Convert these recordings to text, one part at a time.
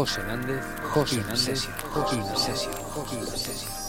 José Hernández, José Hernández, José Hernández, José Hernández.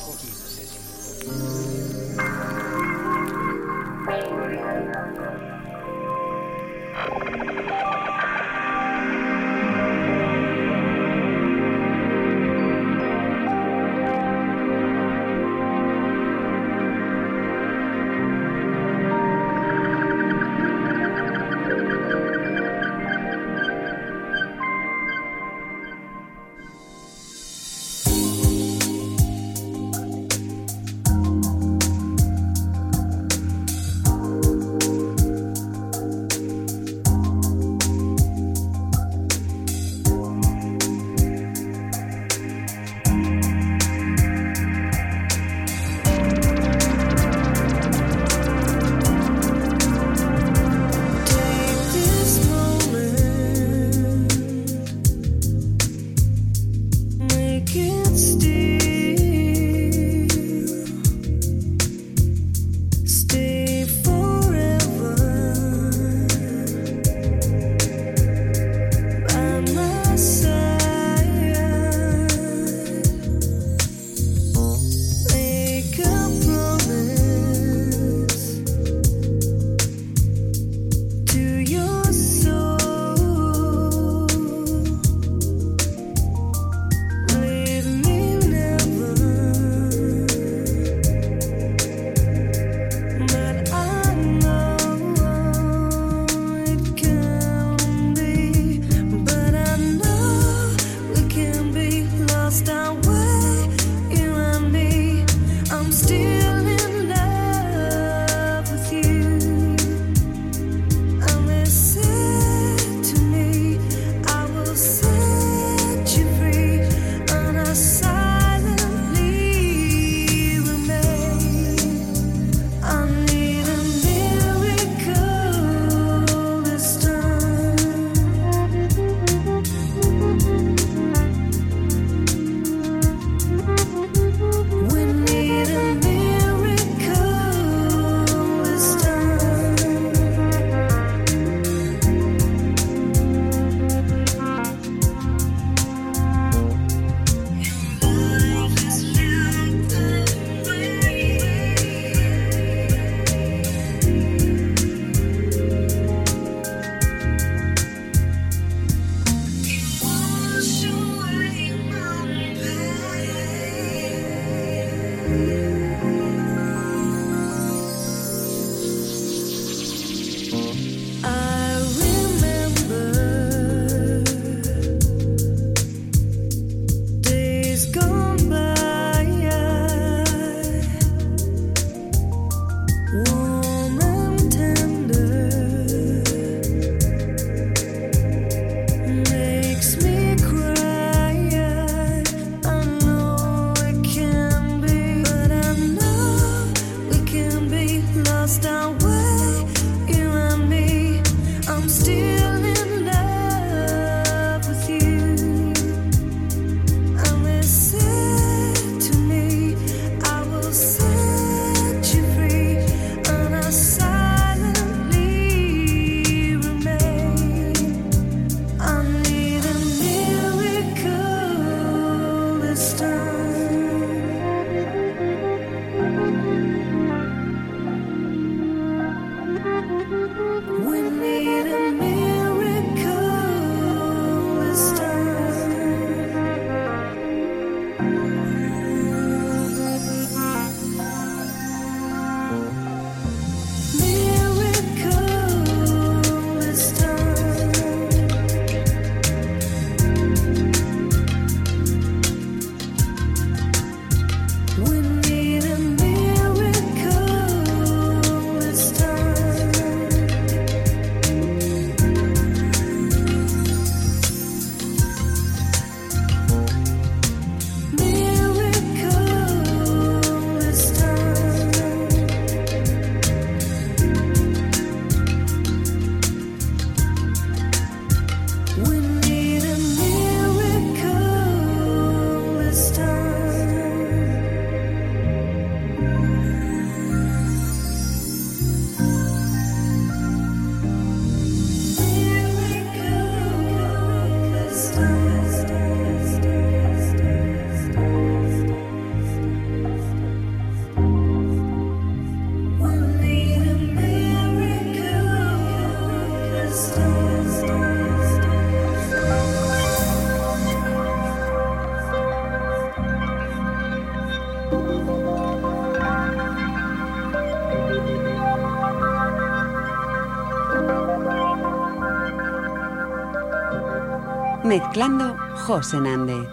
Mezclando José Nández.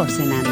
Josenan.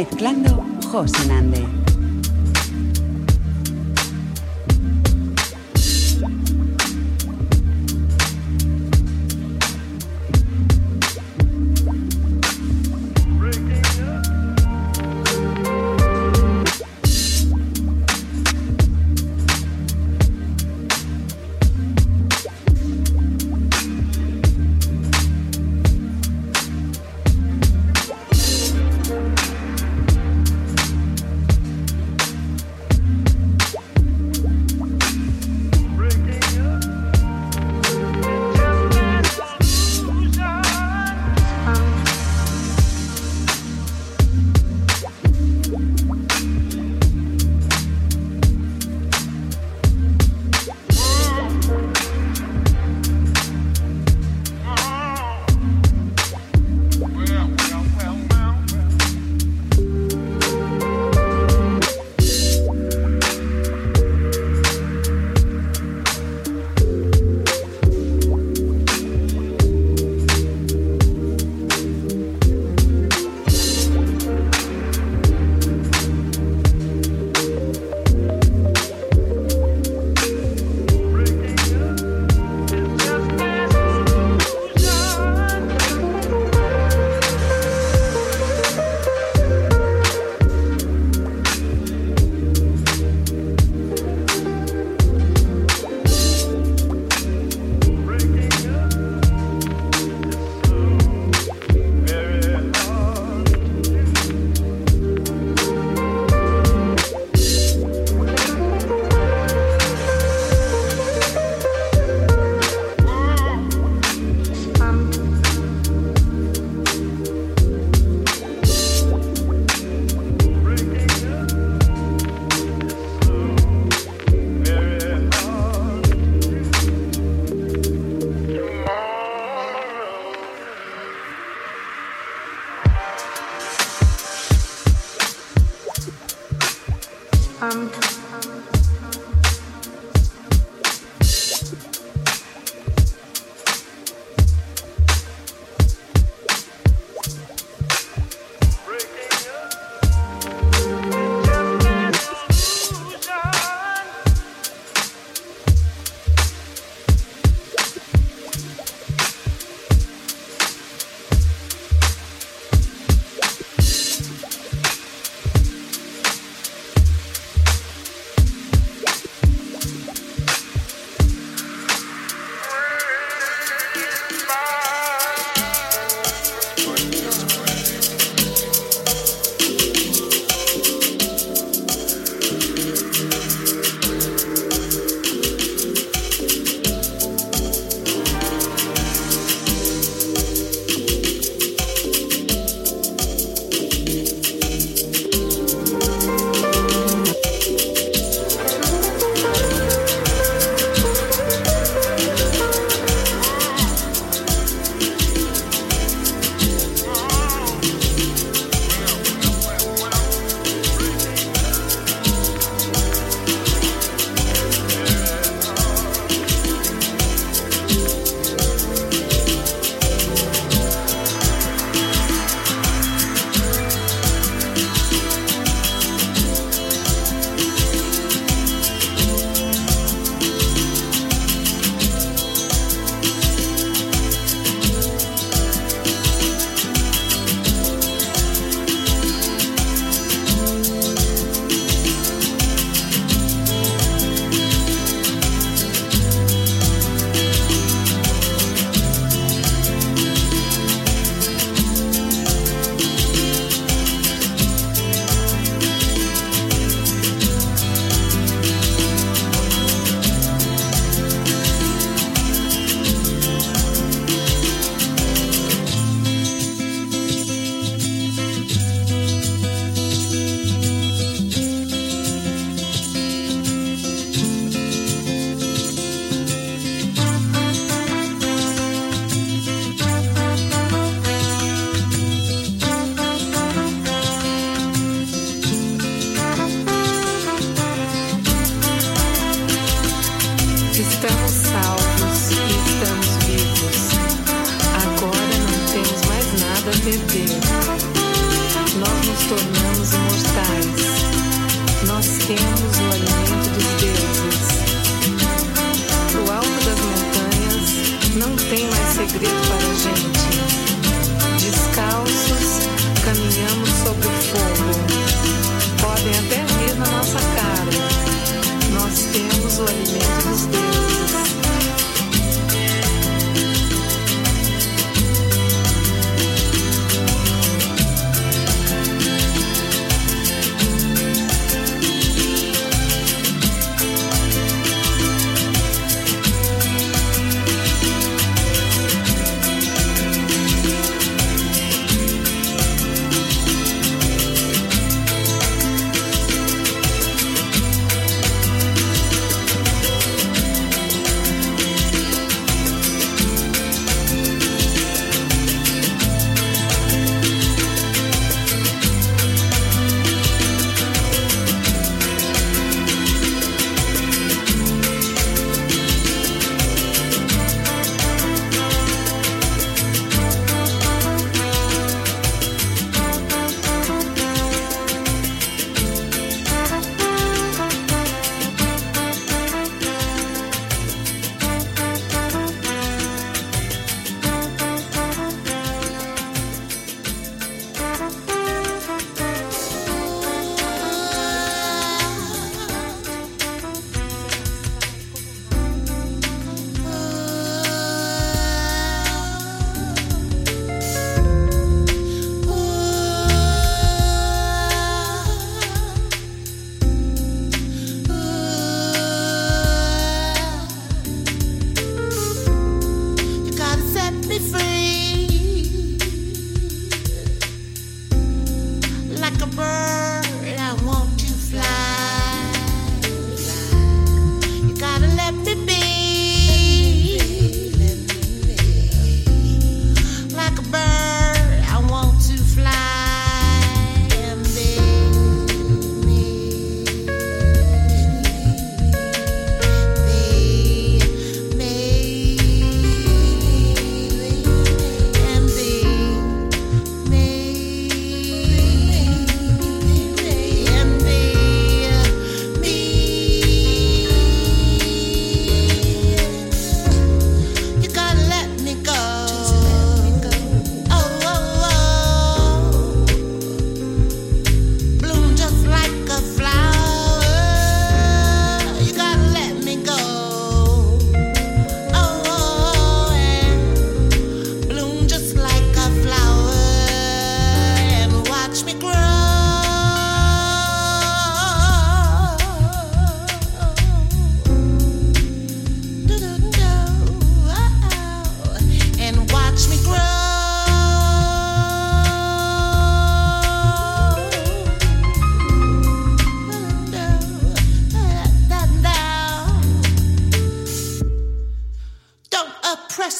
Mezclando José Nande.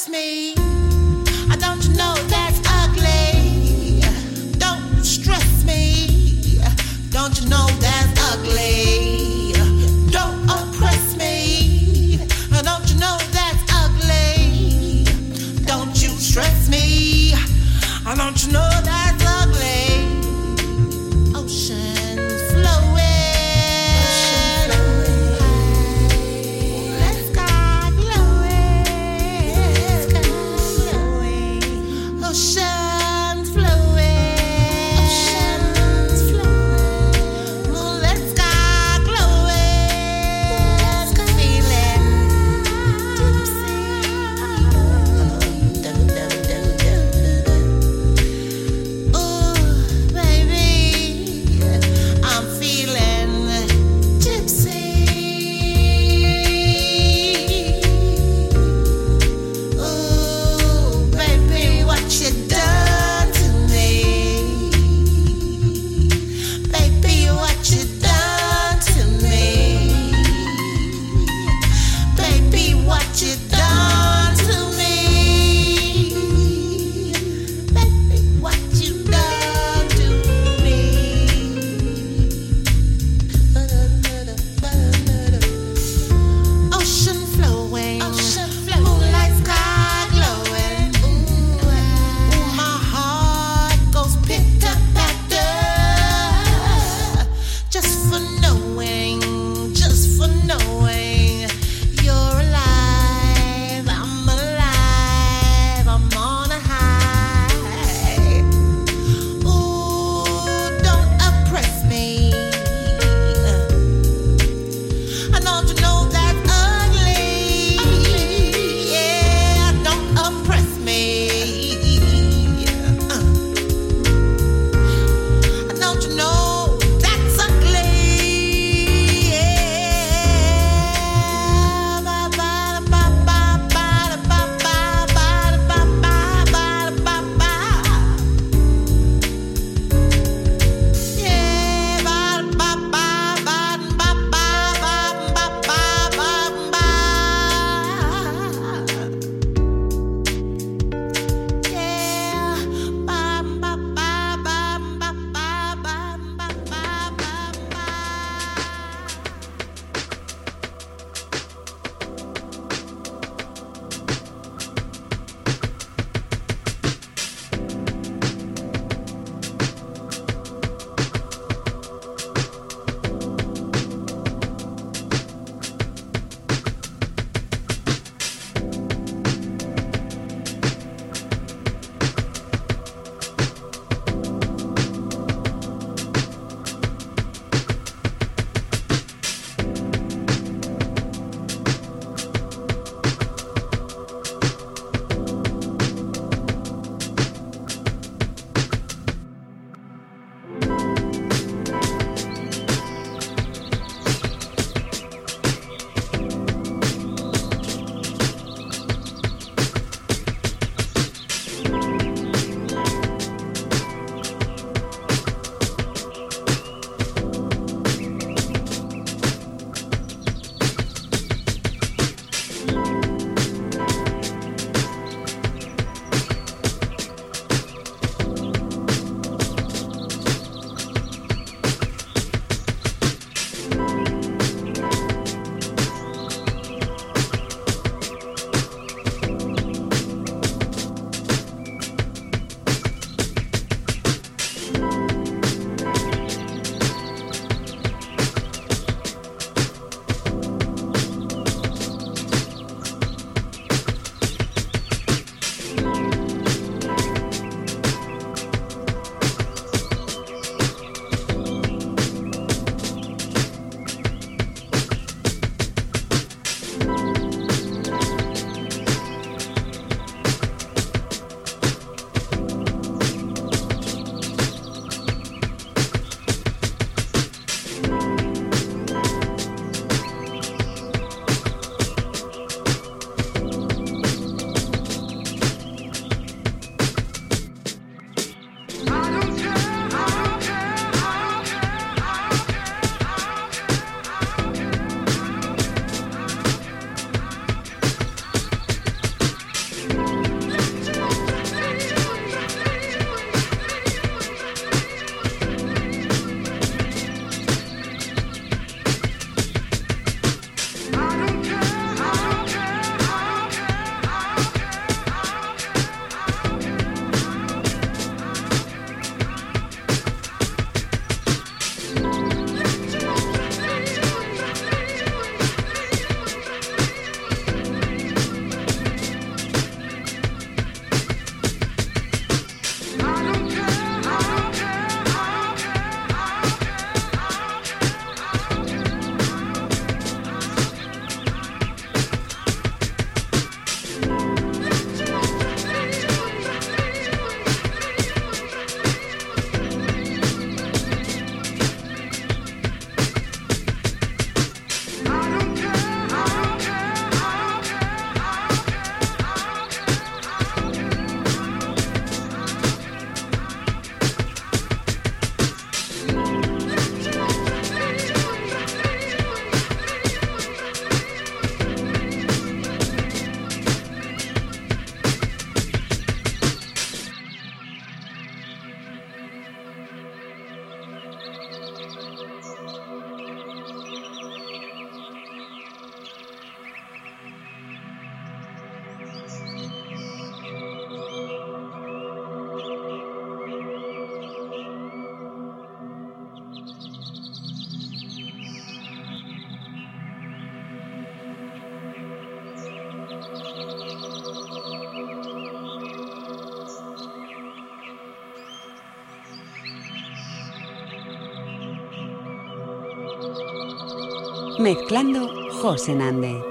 me. Mezclando José Nande.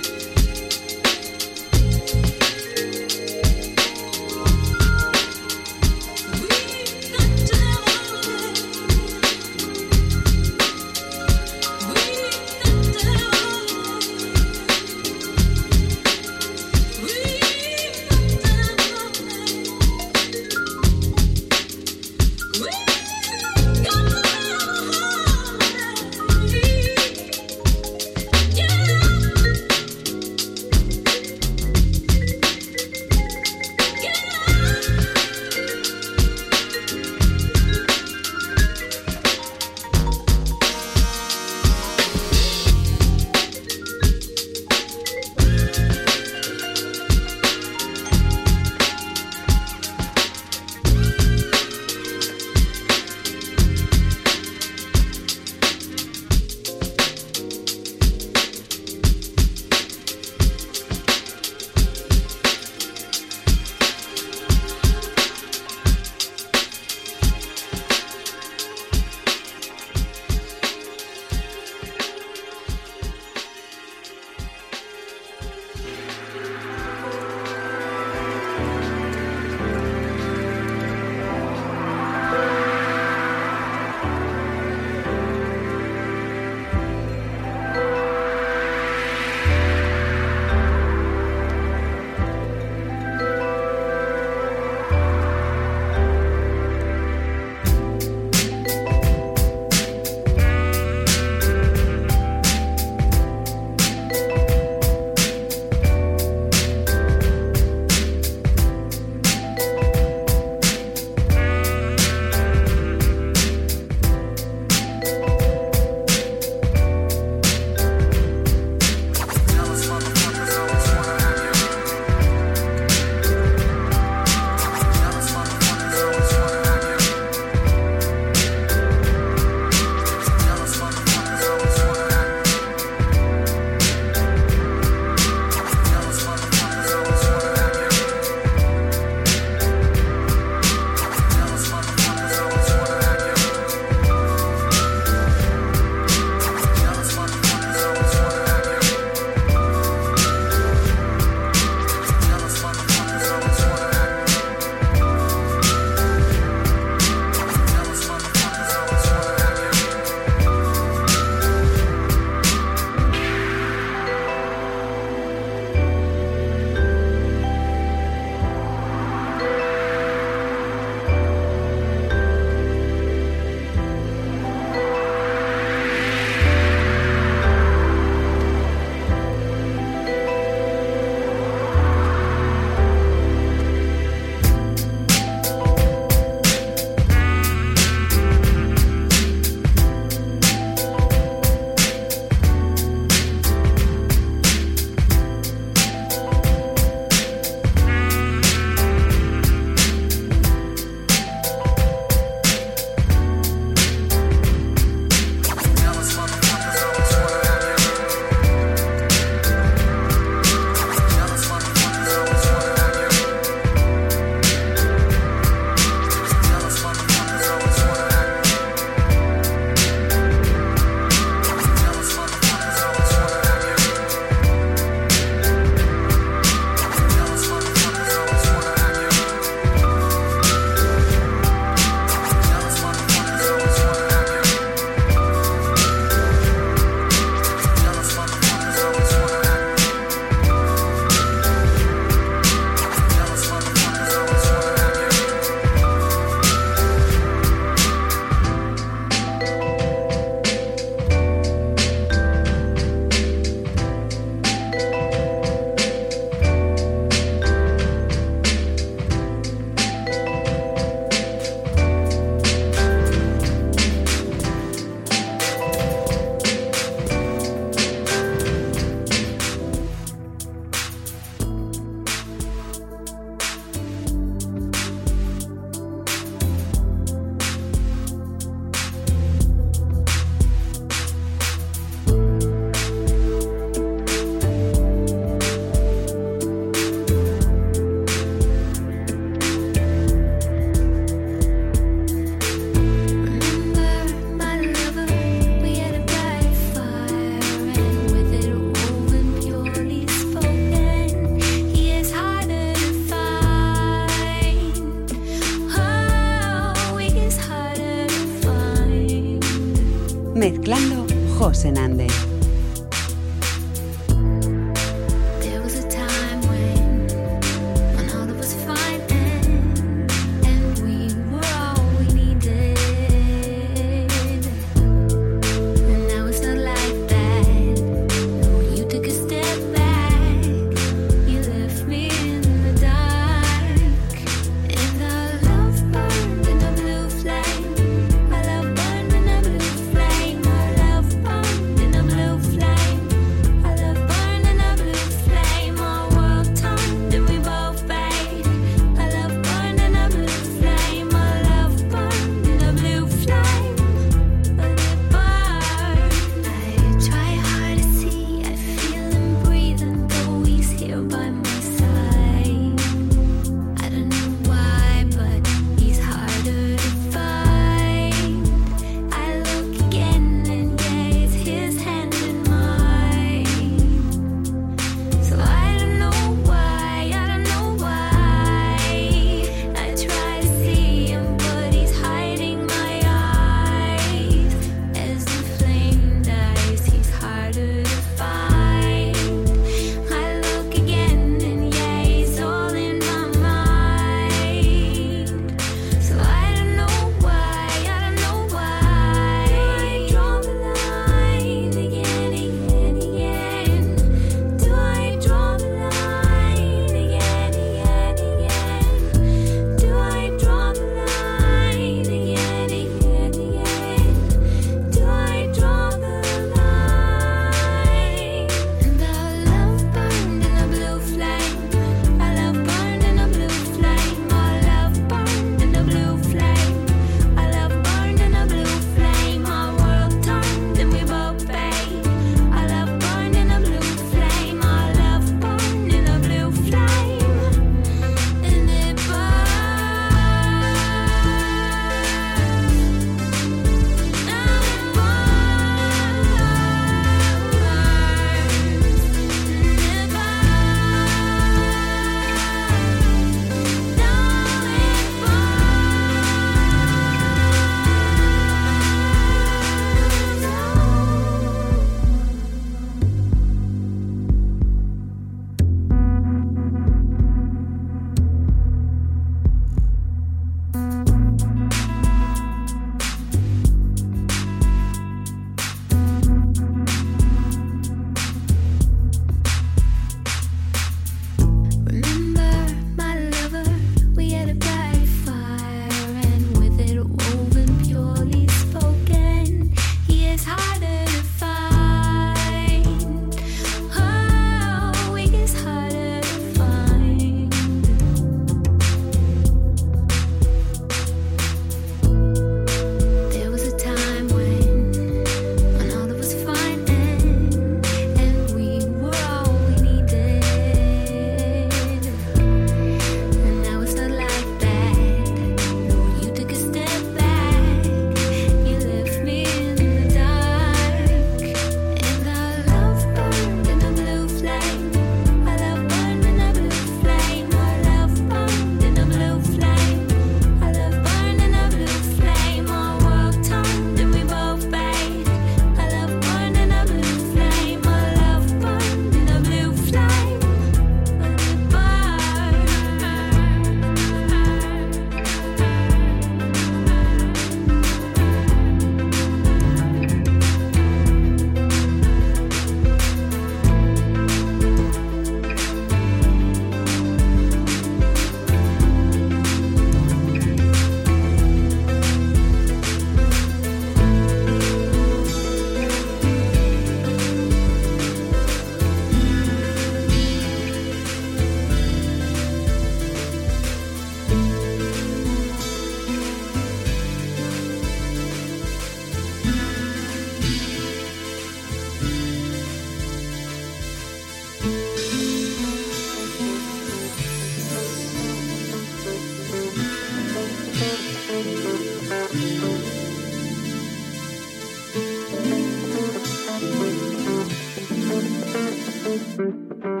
Ella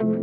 es.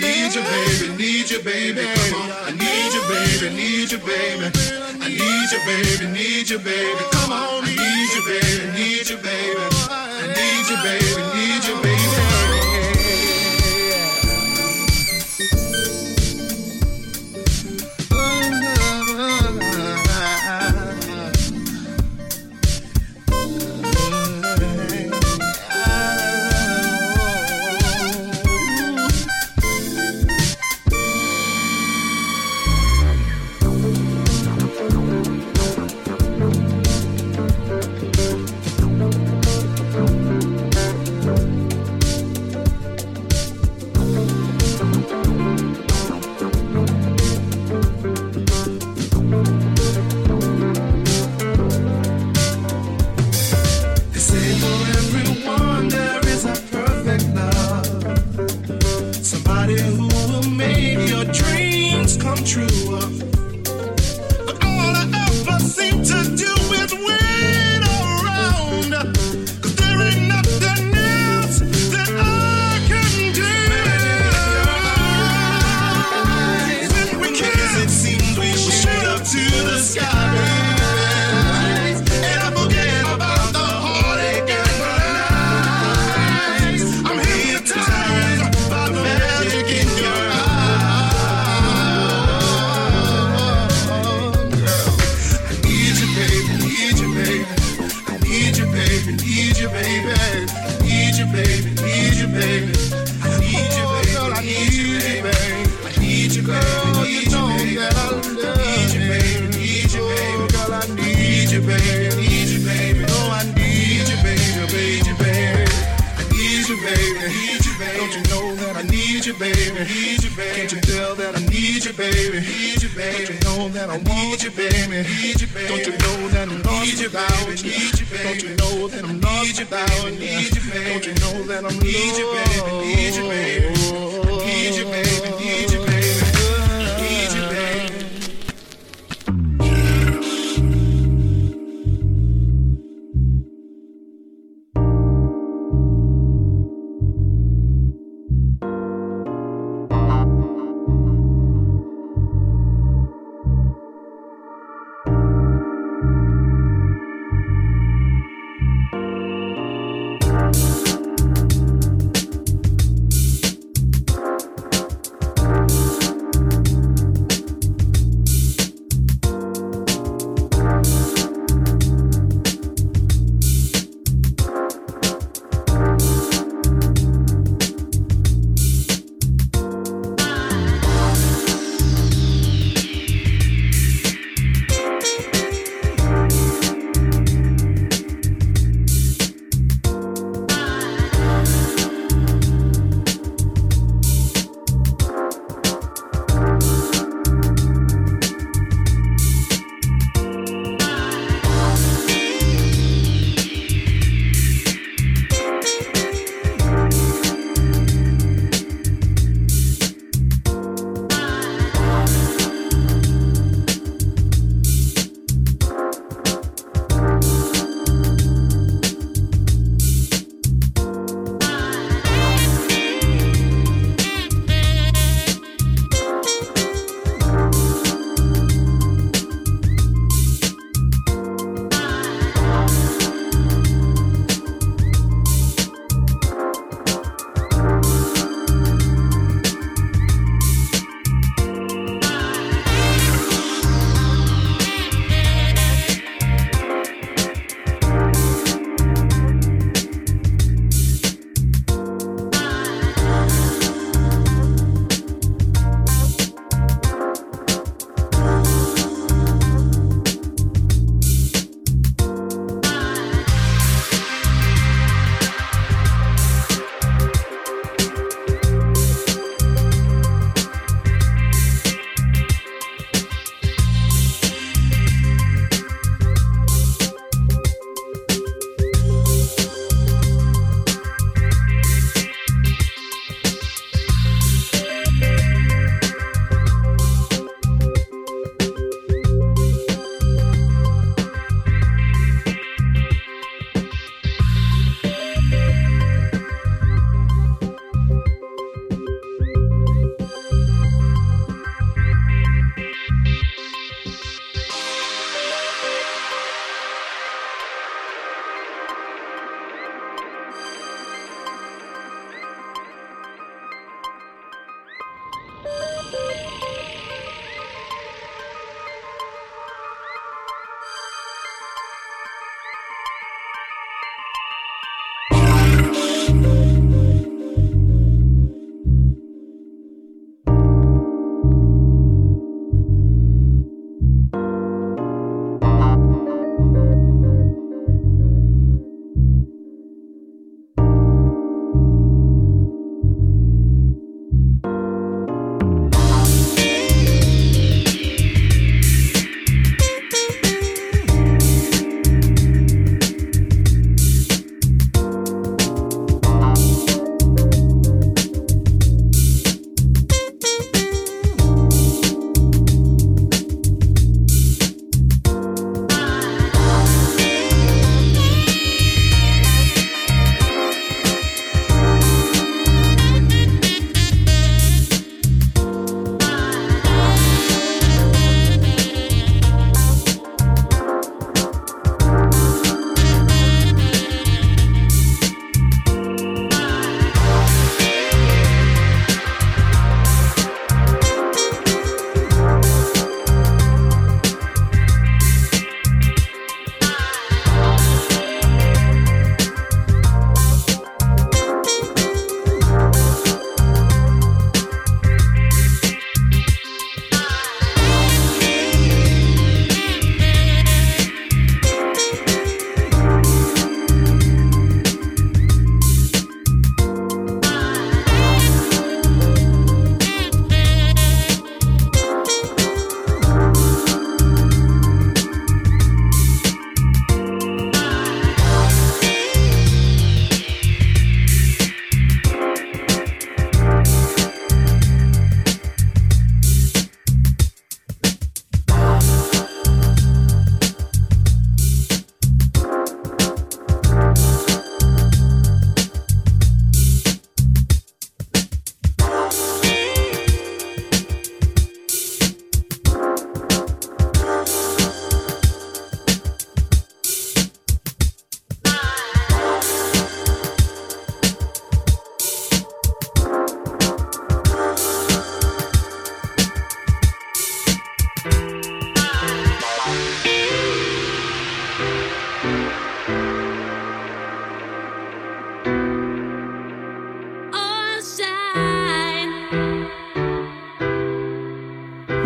need you, baby, need you, baby. Come on, I need you, baby, need you, baby. I need you, baby, need you, baby. Come on, I need you, baby, need you, baby. I need you, baby, need you. that I want you, baby? Need you, baby. Don't you know that I'm lost without you? Don't you know that I'm lost without you? Don't you know that I'm lost? Need you, baby. Need you, baby. Need you, baby.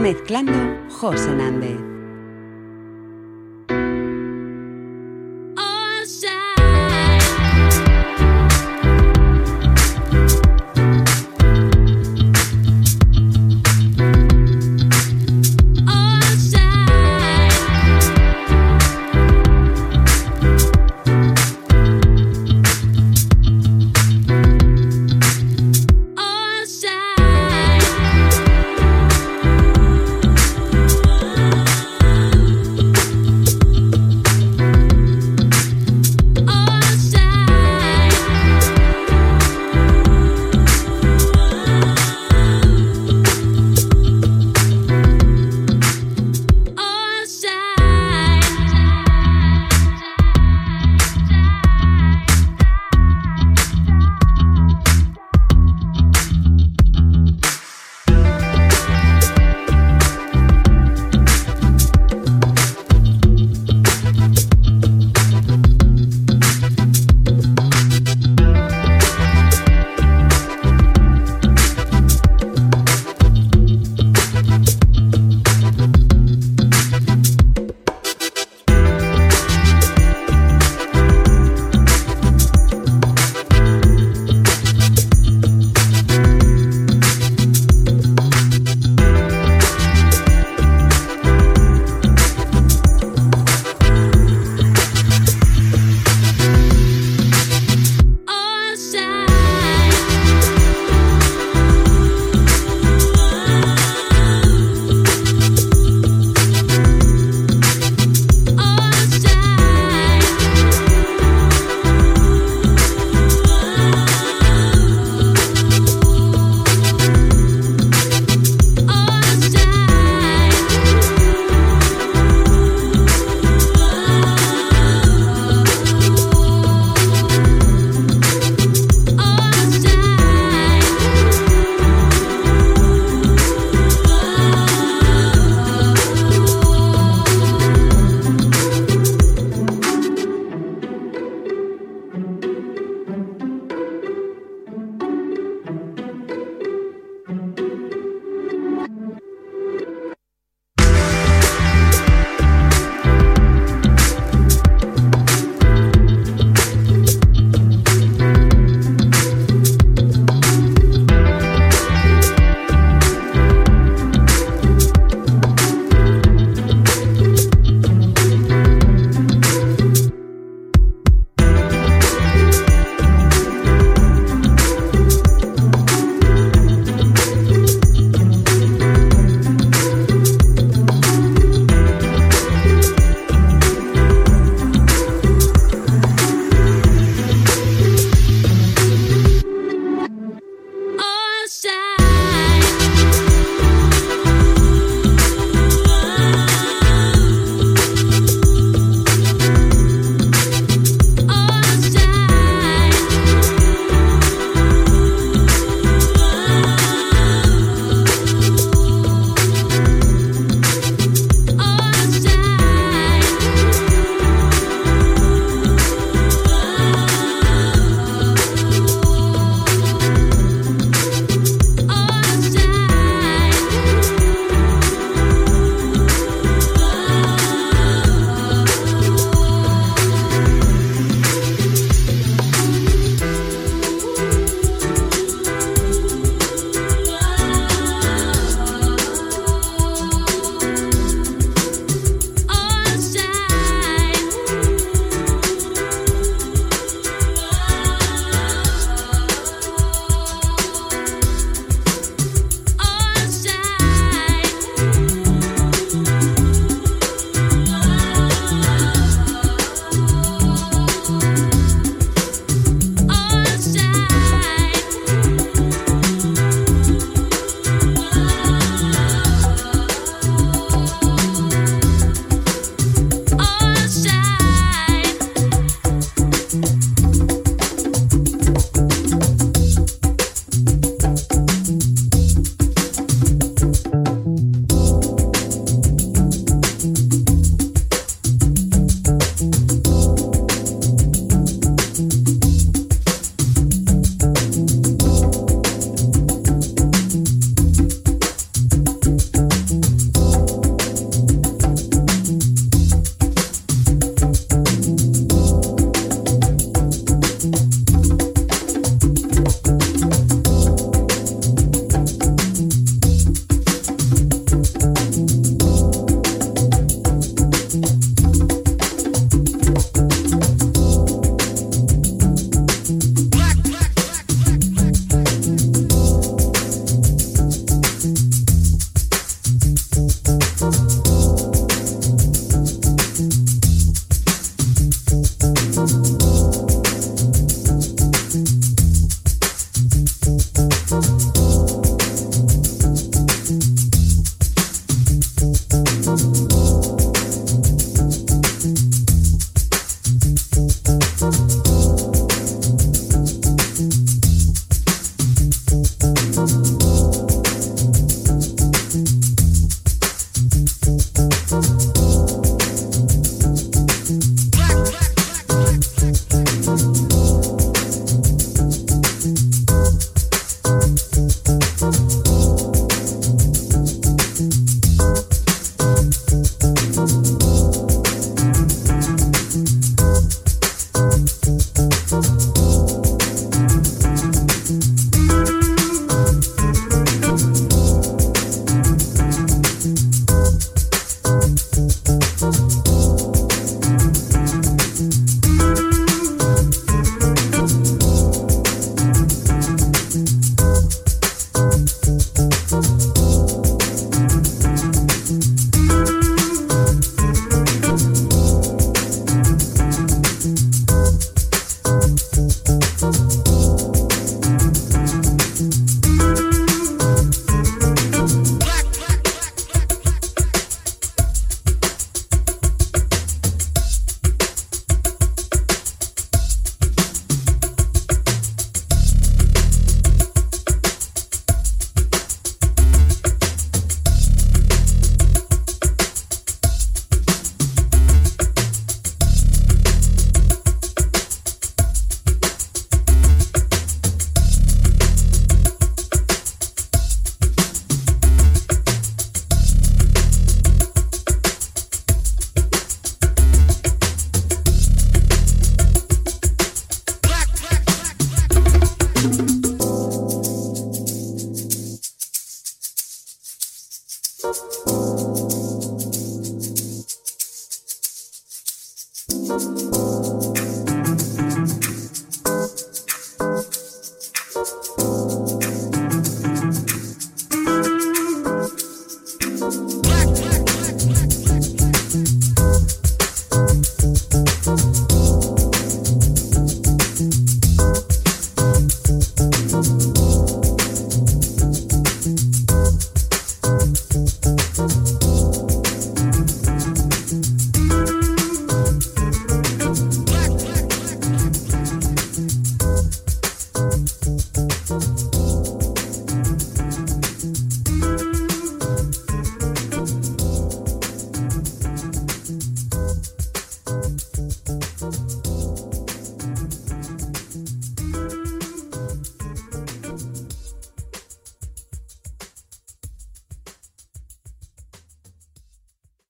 Mezclando José Nández.